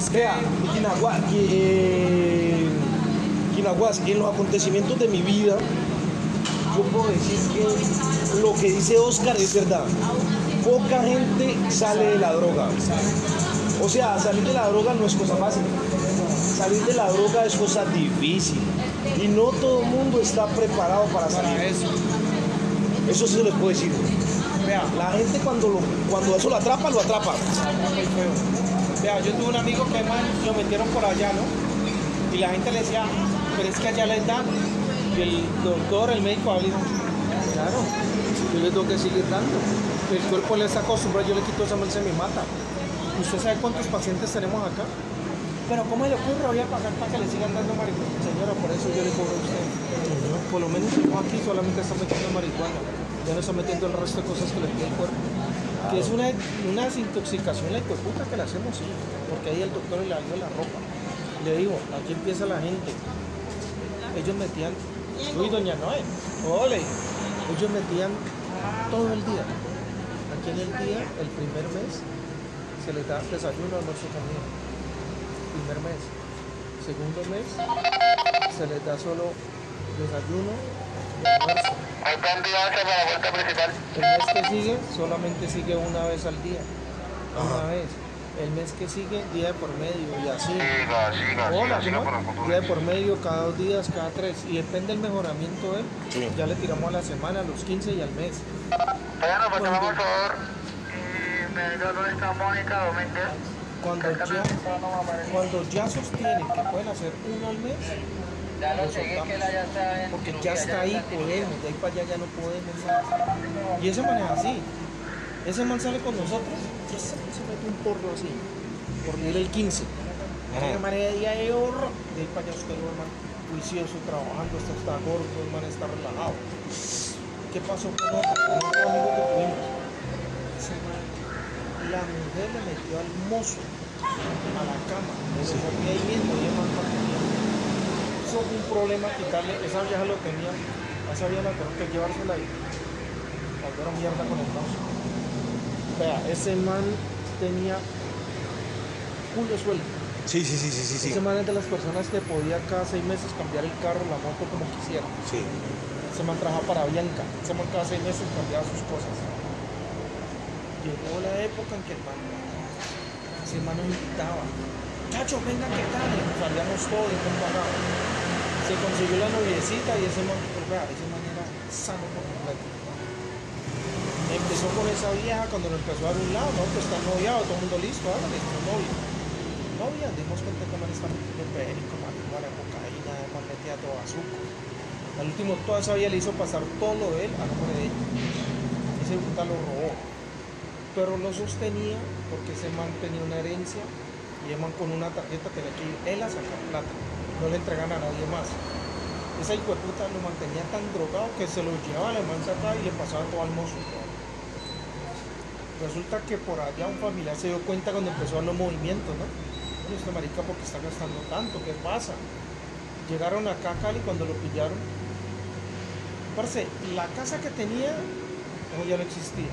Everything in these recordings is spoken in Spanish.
es que... Quinagua, eh, Quinaguas, en los acontecimientos de mi vida, yo puedo decir que lo que dice Oscar es verdad. Poca gente sale de la droga. O sea, salir de la droga no es cosa fácil. Salir de la droga es cosa difícil. Y no todo el mundo está preparado para salir. eso. Eso sí se les puedo decir. Vea, La gente cuando, lo, cuando eso lo atrapa, lo atrapa. Vea, yo tuve un amigo que man, lo metieron por allá, ¿no? Y la gente le decía, pero es que allá les dan. Y el doctor, el médico, dijo, claro, yo les tengo que seguir dando. El cuerpo le está acostumbrado, yo le quito esa mal se me mata. ¿Usted sabe cuántos pacientes tenemos acá? Pero ¿cómo le ocurre? Voy a pagar para que le sigan dando marihuana. Señora, por eso yo le cobro a usted. Por lo menos yo aquí solamente está metiendo marihuana. Ya no está metiendo el resto de cosas que le pide el. Que es una, una desintoxicación la puta que le hacemos, sí. Porque ahí el doctor le dio la ropa. Le digo, aquí empieza la gente. Ellos metían, uy, doña Noé, ole, ellos metían todo el día. Aquí en el día, el primer mes, se les da desayuno, almuerzo, comida. Primer mes. Segundo mes, se les da solo desayuno y. Hay candidato para la vuelta principal. El mes que sigue solamente sigue una vez al día. Una vez. El mes que sigue, día de por medio y así. Siga, siga, Hola, siga, ¿no? Día de por medio, cada dos días, cada tres. Y depende del mejoramiento de él. Sí. Ya le tiramos a la semana, a los 15 y al mes. Bueno, pues vamos por favor. Y me digo dónde está Mónica Domínguez. Cuando ya, cuando ya sostienen que pueden hacer uno al mes, Ya lo seguí, que la ya está en porque ya está ahí, podemos, de ahí para allá ya no podemos más. Y ese man es así. Ese man sale con nosotros, y ese man se mete un porro así, por ir el 15. Ese man es de día de oro, de ahí para allá usted lo ve, man, juicioso, trabajando, este está gordo, el man está relajado. ¿Qué pasó con otro, con otro amigo que tuvimos? Ese man, la mujer le metió al mozo a la cama, le dejó que ahí mismo y el man partía. Fue un problema quitarle, esa vieja lo tenía, a esa vieja la tengo que llevársela ahí. Volver a mierda con el mozo. Vea, ese man tenía culo suelto. Sí, sí, sí, sí, sí. sí. Ese man es de las personas que podía cada seis meses cambiar el carro, la moto como quisiera. Sí. Ese man trabajaba para Bianca. Ese man cada seis meses cambiaba sus cosas. Llegó la época en que el man, ese man nos invitaba. Chacho, venga, ¿qué tal? Y salíamos todos y pagado. Se consiguió la noviecita y ese man, ese man era sano por completo. Empezó con esa vieja cuando lo empezó a dar un lado, no, pues está noviado, todo el mundo listo, ahora le dijo novio. Novia, dimos cuenta que man está metiendo perico, marihuana, cocaína, man metía todo azúcar. Al último, toda esa vieja le hizo pasar todo lo de él a nombre de ella. Ese puta lo robó. Pero lo sostenía porque ese man tenía una herencia y el man con una tarjeta tenía que ir él a sacar plata. No le entregan a nadie más. Esa hijo de puta lo mantenía tan drogado que se lo llevaba, el man sacaba y le pasaba todo al mozo. Resulta que por allá un familiar se dio cuenta cuando empezó a los movimientos, ¿no? Bueno, este marica porque está gastando tanto, ¿qué pasa? Llegaron acá a Cali cuando lo pillaron. Parce, la casa que tenía, no, ya no existía.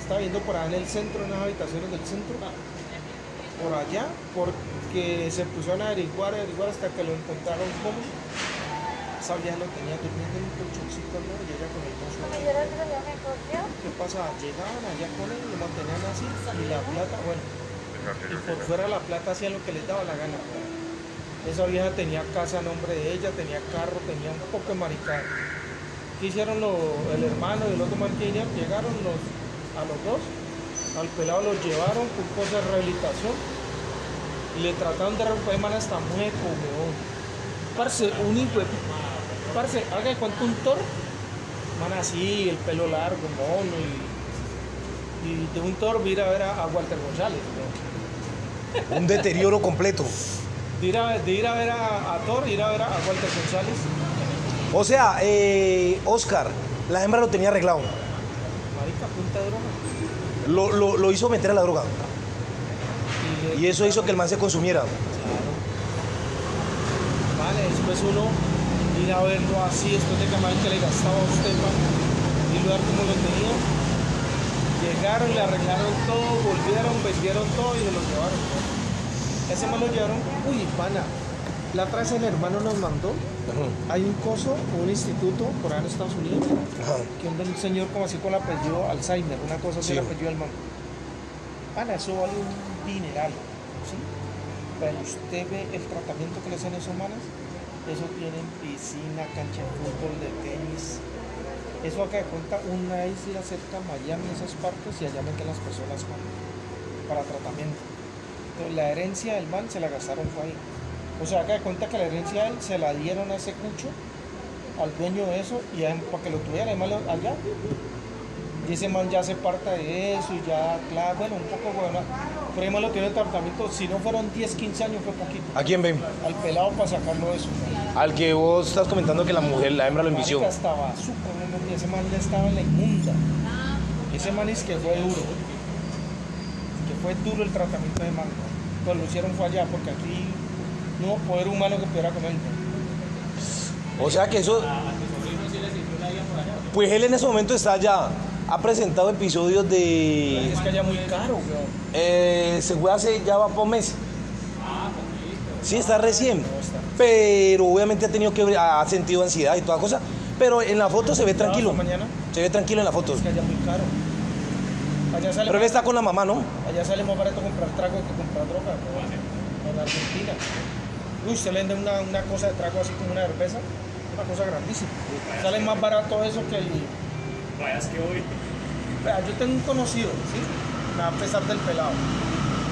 Estaba viendo por allá en el centro, en las habitaciones del centro. Por allá, porque se pusieron a averiguar, averiguar hasta que lo encontraron como. Esa vieja lo tenía durmiendo en un colchoncito, ¿no? Y ella con el mozo. ¿Qué pasa? Llegaban allá con él, lo mantenían así y la plata, bueno, y por fuera la plata hacían lo que les daba la gana. Esa vieja tenía casa a nombre de ella, tenía carro, tenía un poco de maricada. ¿Qué hicieron lo- el hermano y el otro man que? Llegaron los, a los dos, al pelado los llevaron con cosas de rehabilitación y le trataron de recuperar man hasta mueco, weón. Parce, un hijo de... Parce, haga de cuenta un toro Man así, el pelo largo, mono y, y de un toro ir a ver a, a Walter González. Un deterioro completo. De, ir a, de ir a ver a, a Thor, ir a ver a, a Walter González. O sea, eh, Oscar, la hembra lo tenía arreglado. Marica, punta de droga. Lo, lo- lo hizo meter a la droga. Y, eso hizo que el man se consumiera. Claro. Vale, después uno ir a verlo así, después de que mal que le gastaba a usted, man, y lugar como lo tenía. Llegaron, le arreglaron todo, volvieron, vendieron todo y se lo llevaron. Ese man lo llevaron, uy, pana. La otra vez el hermano nos mandó, Ajá. hay un coso, un instituto por ahí en Estados Unidos, Ajá. que un señor como así con el apellido Alzheimer, una cosa así Sí. el apellido del man. Pana, eso vale un dineral, ¿sí? Pero usted ve el tratamiento que le hacen a esos manes, eso tienen piscina, cancha de fútbol, de tenis. Eso acá de cuenta, una isla cerca a Miami, esas partes, y allá meten las personas man, para tratamiento. Entonces, la herencia del man se la gastaron fue ahí. O sea, acá de cuenta que la herencia de él se la dieron a ese cucho, al dueño de eso, y a- para que lo tuviera además allá. Y ese man ya se parta de eso y ya, claro, bueno, un poco bueno. Pero además lo que el tratamiento, si no fueron 10, 15 años, fue poquito. ¿A quién ven? Al pelado para sacarlo de eso. Al que vos estás comentando que la mujer, la hembra lo envició. Marica, estaba súper, y ese man ya estaba en la inmunda. Ese man es que fue duro, que fue duro el tratamiento de man. Pues lo hicieron fue allá, porque aquí no hubo poder humano que pudiera con él. O sea que eso. Pues él en ese momento está ya. Ha presentado episodios de. Es que allá muy caro. Eh, se fue hace ya va por mes. Sí, está recién. Pero obviamente ha tenido que. Ha sentido ansiedad y toda cosa. Pero en la foto se ve tranquilo. Se ve tranquilo en la foto. Es que allá muy caro. Allá sale, Pero él está con la mamá, ¿no? allá sale más barato comprar trago que comprar droga. weón. En Argentina. Uy, usted le vende una, una cosa de trago así como una cerveza. Una cosa grandísima. Sale más barato eso que el. Vayas que voy. Vea, yo tengo un conocido, ¿sí? A pesar del pelado.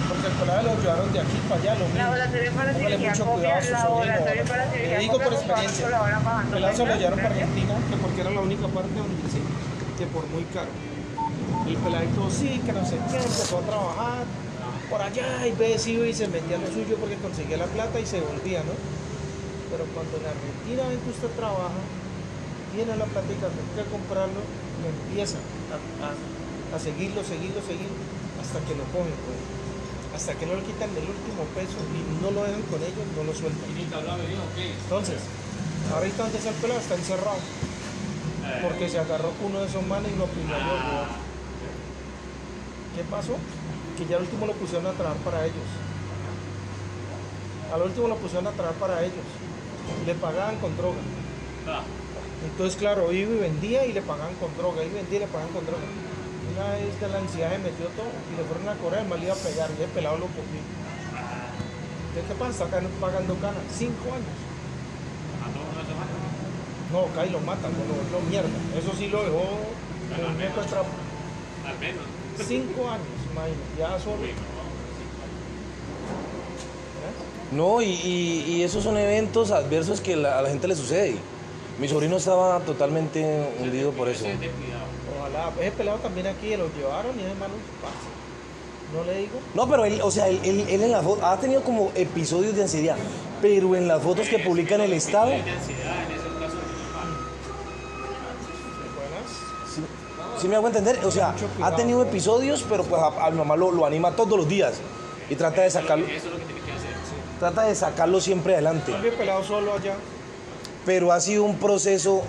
Porque el pelado lo llevaron de aquí para allá, lo mismo. Laboratorio para Póngale cirugía mucho copia, cuidado a su laboratorio Le digo por experiencia. El pelado se lo llevaron para. Argentina, que porque era la única parte donde dice que por muy caro. Y el peladito sí, que no sé qué, empezó a trabajar por allá y ve, sí, y se metía lo suyo porque conseguía la plata y se volvía, ¿no? Pero cuando en Argentina ven que usted trabaja, tiene la plática, tiene que comprarlo, y empieza a, a- a seguirlo, seguirlo, seguirlo, hasta que lo cogen, pues. Hasta que no le quitan el último peso y no lo dejan con ellos, no lo sueltan. Entonces, ahorita donde está el pelado está encerrado. Porque se agarró uno de esos manes y lo apuñaló. weón. ¿Qué pasó? Que ya al último lo pusieron a trabajar para ellos. Al último lo pusieron a trabajar para ellos. Le pagaban con droga. Entonces, claro, iba y vendía y le pagaban con droga. Iba y vendía y le pagaban con droga. Una vez de la ansiedad se metió todo y le fueron a correr, mal le iba a pegar y el pelado lo. Entonces, ¿qué pasa? Está acá pagando canas. Cinco años. No, acá y lo matan, lo volvió mierda. Eso sí lo dejó de trapo. Al menos. Cinco años, imagínate, ya solo. ¿Eh? No, y, y- y esos son eventos adversos que la- a la gente le sucede. Mi sobrino estaba totalmente hundido por eso. Ojalá, ese pelado también aquí lo llevaron y ese hermano parce. No le digo. No, pero él, o sea, él, él- él en la foto ha tenido como episodios de ansiedad, pero en las fotos que publica en el estado, sí, sí me hago entender, o sea, ha tenido episodios, pero pues a, a mi mamá lo, lo anima todos los días y trata de sacarlo, Eso es lo que tiene que hacer. trata de sacarlo siempre adelante. Pelado solo allá. Pero ha sido un proceso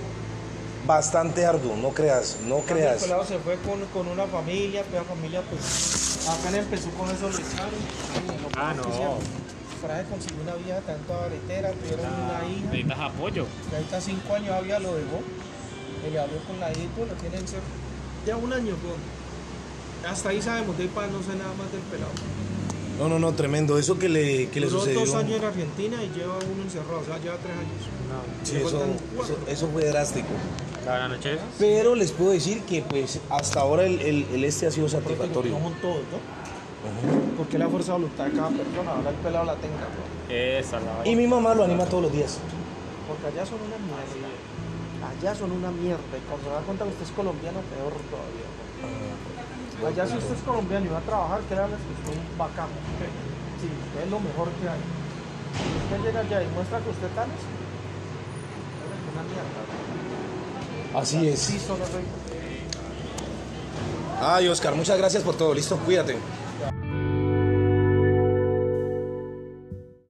bastante arduo, no creas, no creas. El pelado se fue con, con una familia, pero la familia pues acá empezó con eso le echaron. Ah, no. Fraje consiguió una vieja tanto baretera, tuvieron una hija. Necesitas apoyo. Y ahorita cinco años había lo dejó. Le habló con la hija lo tienen ser. Ya un año, weón. Hasta ahí sabemos, de ahí para no sé nada más del pelado. No, no, no, tremendo, eso que le, que le Duró sucedió. dos años en Argentina y lleva uno encerrado, o sea, lleva tres años. Sí, eso, eso, fue drástico. Buenas noches. Pero les puedo decir que pues hasta ahora el, el- el este ha sido satisfactorio. No son todos, ¿no? Porque la fuerza de voluntad de cada persona, ahora el pelado la tenga, ¿no? Esa la Y mi mamá lo anima todos los días. Porque allá son una mierda. Allá son una mierda. Y cuando se da cuenta que usted es colombiano, peor todavía. ¿no? Allá si usted es colombiano y va a trabajar, créanme que usted es un bacán. Sí, usted es lo mejor que hay. Si usted llega allá y muestra que usted tal es. Así es. Sí, solo soy. Ay, Oscar, muchas gracias por todo. Listo, cuídate.